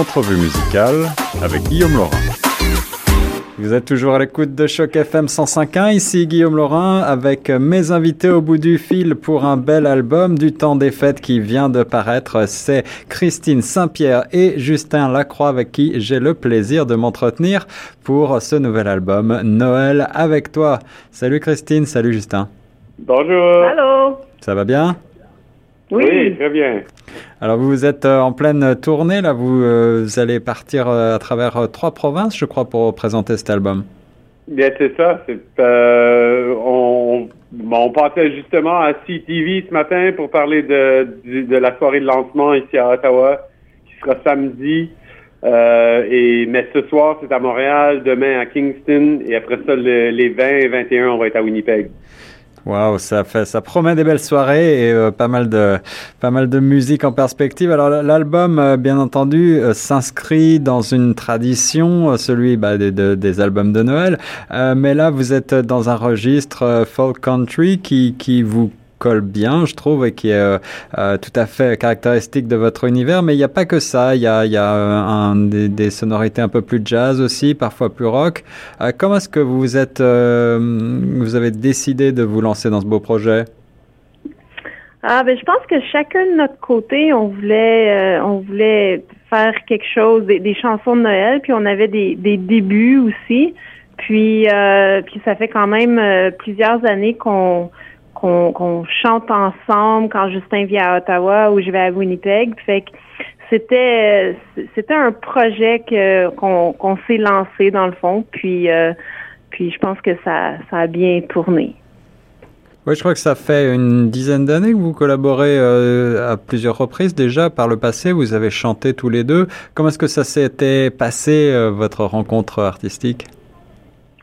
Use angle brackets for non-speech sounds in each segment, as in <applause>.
Entrevue musicale avec Guillaume Laurin. Vous êtes toujours à l'écoute de Choc FM 105.1. Ici Guillaume Laurin avec mes invités au bout du fil pour un bel album du temps des fêtes qui vient de paraître. C'est Christine Saint-Pierre et Justin Lacroix avec qui j'ai le plaisir de m'entretenir pour ce nouvel album Noël avec toi. Salut Christine, salut Justin. Bonjour. Allô. Ça va bien? Oui. très bien. Alors vous êtes euh, en pleine tournée, là, vous, euh, allez partir euh, à travers trois provinces, je crois, pour présenter cet album. Bien, c'est ça. on, on passait justement à CTV ce matin pour parler de, de, la soirée de lancement ici à Ottawa, qui sera samedi. et, mais ce soir, c'est à Montréal, demain à Kingston, et après ça, les 20 et 21, on va être à Winnipeg. Waouh, ça fait, ça promet des belles soirées et euh, pas mal de, pas mal de musique en perspective. Alors l'album, euh, bien entendu, euh, s'inscrit dans une tradition, celui bah, des, des, albums de Noël. mais là, vous êtes dans un registre folk country qui, qui vous colle bien, je trouve, et qui est euh, euh, tout à fait caractéristique de votre univers. Mais il n'y a pas que ça. Il y a, euh, des, sonorités un peu plus jazz aussi, parfois plus rock. comment est-ce que vous êtes, vous avez décidé de vous lancer dans ce beau projet? Ah ben je pense que chacun de notre côté, on voulait on voulait faire quelque chose, des, chansons de Noël, puis on avait des, des débuts aussi. Puis puis ça fait quand même plusieurs années qu'on qu'on chante ensemble quand Justin vient à Ottawa ou je vais à Winnipeg. Fait que c'était c'était un projet qu'on s'est lancé dans le fond. Puis euh, puis je pense que ça, ça a bien tourné. Oui, je crois que ça fait une dizaine d'années que vous collaborez euh, à plusieurs reprises déjà. Par le passé, vous avez chanté tous les deux. Comment est-ce que ça s'était passé, euh, votre rencontre artistique?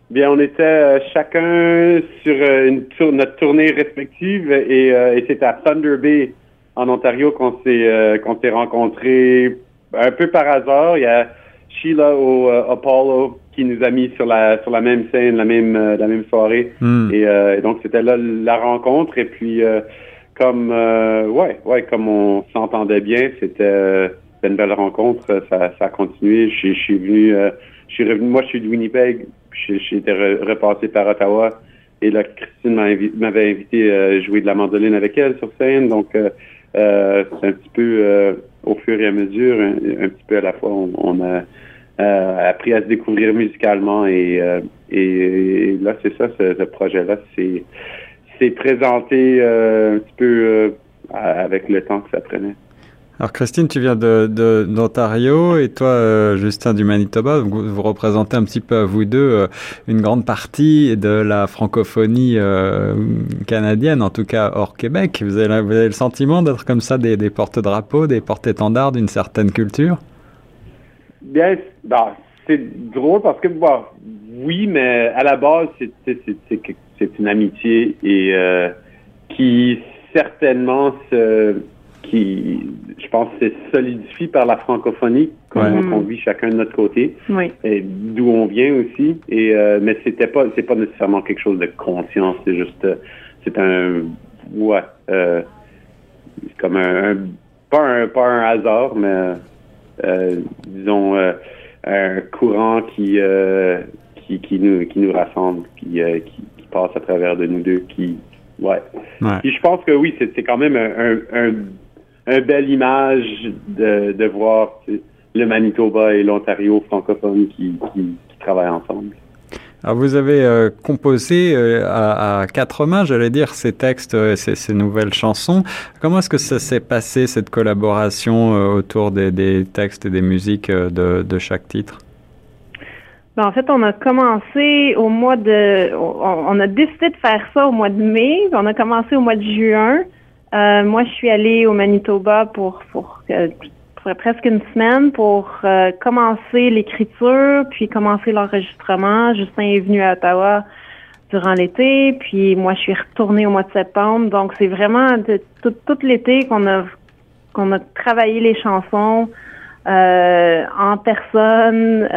Bien, on était euh, chacun sur euh, une tour, notre tournée respective et, euh, et c'était à Thunder Bay en Ontario qu'on s'est qu'on s'est rencontrés un peu par hasard. Il y a Sheila au Apollo qui nous a mis sur la sur la même scène, la même la même soirée hmm. et, donc c'était là la rencontre et puis comme ouais ouais comme on s'entendait bien, c'était une belle rencontre. Ça, ça a continué. Je, je suis venu je suis revenu. Moi, je suis de Winnipeg j'étais repassé par Ottawa. Et là, Christine m'avait invité à jouer de la mandoline avec elle sur scène. Donc, euh, euh, c'est un petit peu euh, au fur et à mesure, un, petit peu à la fois, on, a appris à se découvrir musicalement. Et, et, là, c'est ça, ce, projet-là, c'est c'est présenté un petit peu avec le temps que ça prenait. Alors Christine, tu viens de, d'Ontario et toi, euh, Justin du Manitoba, vous, vous, représentez un petit peu à vous deux euh, une grande partie de la francophonie euh, canadienne, en tout cas hors Québec. Vous avez, vous avez le sentiment d'être comme ça des, des porte-drapeaux, des porte-étendards d'une certaine culture? Bien, bah, c'est drôle parce que bon, oui, mais à la base, c'est, une amitié et qui certainement se qui, je pense, se solidifie par la francophonie, comme on vit chacun de notre côté, et d'où on vient aussi. Et euh, mais c'était pas, c'est pas nécessairement quelque chose de conscient. C'est juste, euh, c'est un, ouais, euh, comme un, pas un, pas un hasard, mais euh, disons un courant qui, qui, qui nous, qui nous rassemble, qui, qui, qui passe à travers de nous deux, qui Ouais. Puis je pense que oui, c'est quand même un, un, une belle image de, de voir le Manitoba et l'Ontario francophone qui, qui, travaillent ensemble. Alors vous avez euh, composé euh, à, à, quatre mains, j'allais dire, ces textes, euh, ces, ces, nouvelles chansons. Comment est-ce que ça s'est passé, cette collaboration autour des, des, textes et des musiques de, de chaque titre? Ben, en fait, on a commencé au mois de... On, on, a décidé de faire ça au mois de mai, on a commencé au mois de juin. Euh, moi, je suis allée au Manitoba pour, pour, euh, presque une semaine pour euh, commencer l'écriture, puis commencer l'enregistrement. Justin est venu à Ottawa durant l'été, puis moi, je suis retournée au mois de septembre. Donc, c'est vraiment de, tout, tout l'été qu'on a qu'on a travaillé les chansons en personne,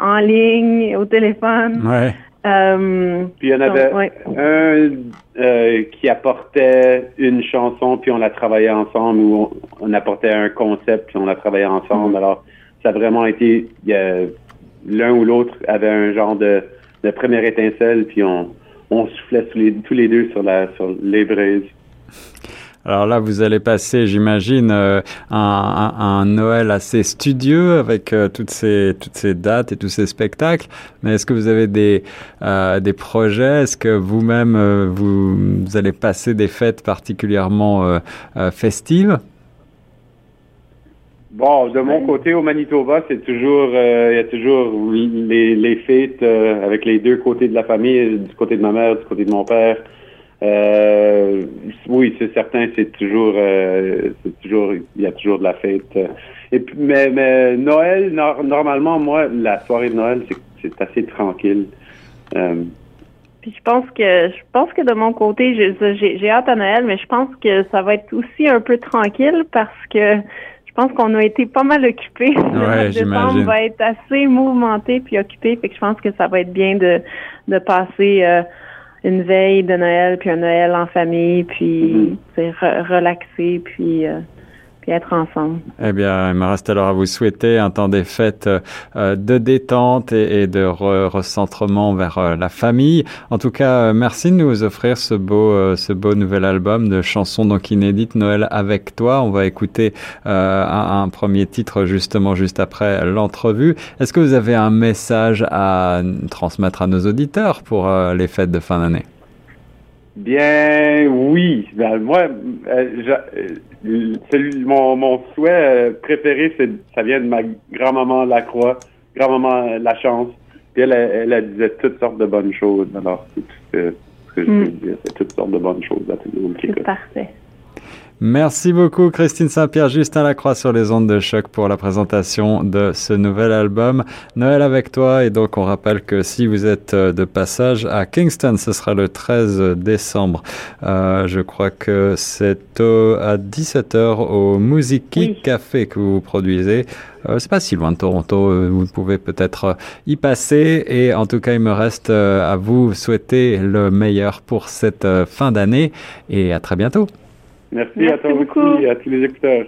en ligne, au téléphone. Ouais. Euh, puis il y en avait un euh, qui apportait une chanson, puis on la travaillait ensemble, ou on, apportait un concept, puis on la travaillait ensemble. Mm-hmm. Alors, ça a vraiment été l'un ou l'autre avait un genre de, de première étincelle, puis on, on soufflait tous les, tous les deux sur la sur les braises. Alors là, vous allez passer, j'imagine, euh, un, Noël assez studieux avec euh, toutes ces toutes ces dates et tous ces spectacles. Mais est-ce que vous avez des euh, des projets? Est-ce que vous-même vous, vous, allez passer des fêtes particulièrement festives? Bon, de mon côté, au Manitoba, c'est toujours, il y a toujours les, les fêtes avec les deux côtés de la famille, du côté de ma mère, du côté de mon père. Euh, oui, c'est certain, c'est toujours, euh, c'est toujours, il y a toujours de la fête. Et puis, mais, mais Noël, normalement, moi, la soirée de Noël, c'est assez tranquille. Euh, puis je pense que je pense que de mon côté, j'ai hâte à Noël, mais je pense que ça va être aussi un peu tranquille parce que je pense qu'on a été pas mal occupés. Ouais, <laughs> décembre va être assez mouvementé puis occupé, fait que je pense que ça va être bien de de passer euh, une veille de Noël, puis un Noël en famille, puis mm-hmm. relaxer, puis euh, être ensemble. Eh bien, il me reste alors à vous souhaiter un temps des fêtes euh, de détente et, de recentrement vers euh, la famille. En tout cas, euh, merci de nous offrir ce beau, ce beau nouvel album de chansons donc inédites Noël avec toi. On va écouter un, un, premier titre justement juste après l'entrevue. Est-ce que vous avez un message à transmettre à nos auditeurs pour les fêtes de fin d'année? Bien, oui. Ben, moi, mon, mon souhait euh, préféré, c'est ça vient de ma grand-maman Lacroix, grand-maman La Chance. Puis elle, elle, elle, disait toutes sortes de bonnes choses. Alors, c'est tout ce que, je veux hmm. dire. C'est toutes sortes de bonnes choses à tout le monde C'est parfait. Merci beaucoup Christine Saint-Pierre, Justin Lacroix sur les ondes de choc pour la présentation de ce nouvel album. Noël avec toi et donc on rappelle que si vous êtes euh, de passage à Kingston, ce sera le 13 décembre. Euh, je crois que c'est à 17h au Musiki Café que vous produisez. Euh, c'est pas si loin de Toronto, euh, vous pouvez peut-être y passer et en tout cas il me reste à vous souhaiter le meilleur pour cette fin d'année et à très bientôt. Merci, à toi aussi et à tous les écouteurs.